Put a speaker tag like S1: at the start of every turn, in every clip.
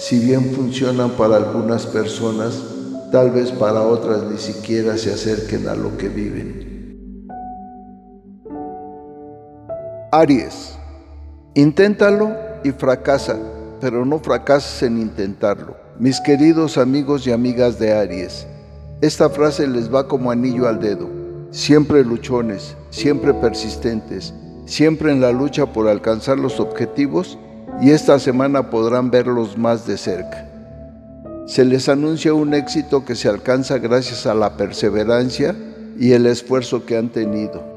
S1: si bien funcionan para algunas personas, tal vez para otras ni siquiera se acerquen a lo que viven. Aries, inténtalo y fracasa, pero no fracases en intentarlo. Mis queridos amigos y amigas de Aries, esta frase les va como anillo al dedo. Siempre luchones, siempre persistentes, siempre en la lucha por alcanzar los objetivos y esta semana podrán verlos más de cerca. Se les anuncia un éxito que se alcanza gracias a la perseverancia y el esfuerzo que han tenido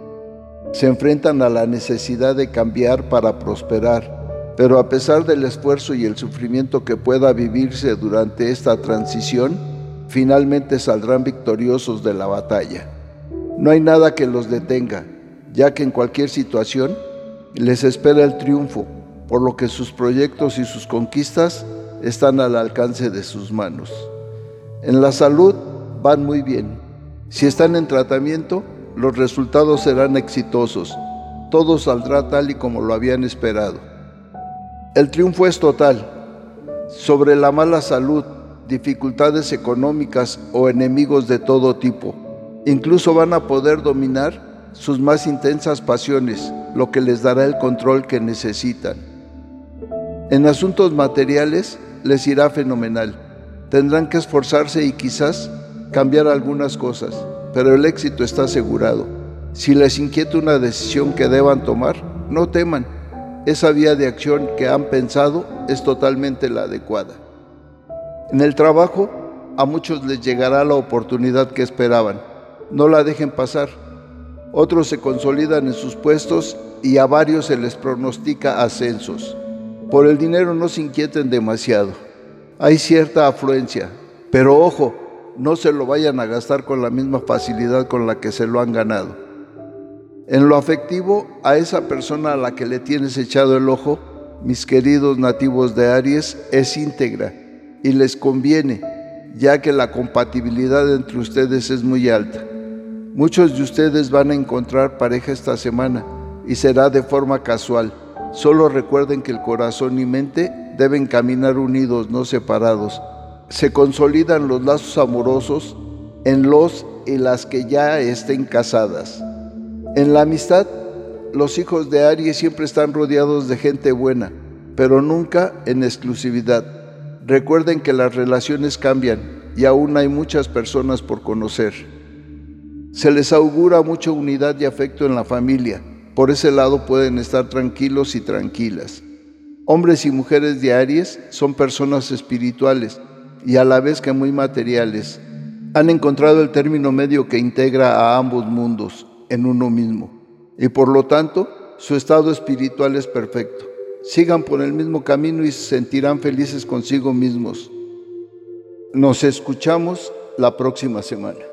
S1: se enfrentan a la necesidad de cambiar para prosperar, pero a pesar del esfuerzo y el sufrimiento que pueda vivirse durante esta transición, finalmente saldrán victoriosos de la batalla. No hay nada que los detenga, ya que en cualquier situación les espera el triunfo, por lo que sus proyectos y sus conquistas están al alcance de sus manos. En la salud van muy bien. Si están en tratamiento, los resultados serán exitosos. Todo saldrá tal y como lo habían esperado. El triunfo es total. Sobre la mala salud, dificultades económicas o enemigos de todo tipo. Incluso van a poder dominar sus más intensas pasiones, lo que les dará el control que necesitan. En asuntos materiales les irá fenomenal. Tendrán que esforzarse y quizás cambiar algunas cosas pero el éxito está asegurado. Si les inquieta una decisión que deban tomar, no teman. Esa vía de acción que han pensado es totalmente la adecuada. En el trabajo, a muchos les llegará la oportunidad que esperaban. No la dejen pasar. Otros se consolidan en sus puestos y a varios se les pronostica ascensos. Por el dinero no se inquieten demasiado. Hay cierta afluencia, pero ojo, no se lo vayan a gastar con la misma facilidad con la que se lo han ganado. En lo afectivo, a esa persona a la que le tienes echado el ojo, mis queridos nativos de Aries, es íntegra y les conviene, ya que la compatibilidad entre ustedes es muy alta. Muchos de ustedes van a encontrar pareja esta semana y será de forma casual. Solo recuerden que el corazón y mente deben caminar unidos, no separados se consolidan los lazos amorosos en los y las que ya estén casadas. En la amistad, los hijos de Aries siempre están rodeados de gente buena, pero nunca en exclusividad. Recuerden que las relaciones cambian y aún hay muchas personas por conocer. Se les augura mucha unidad y afecto en la familia. Por ese lado pueden estar tranquilos y tranquilas. Hombres y mujeres de Aries son personas espirituales y a la vez que muy materiales, han encontrado el término medio que integra a ambos mundos en uno mismo, y por lo tanto su estado espiritual es perfecto. Sigan por el mismo camino y se sentirán felices consigo mismos. Nos escuchamos la próxima semana.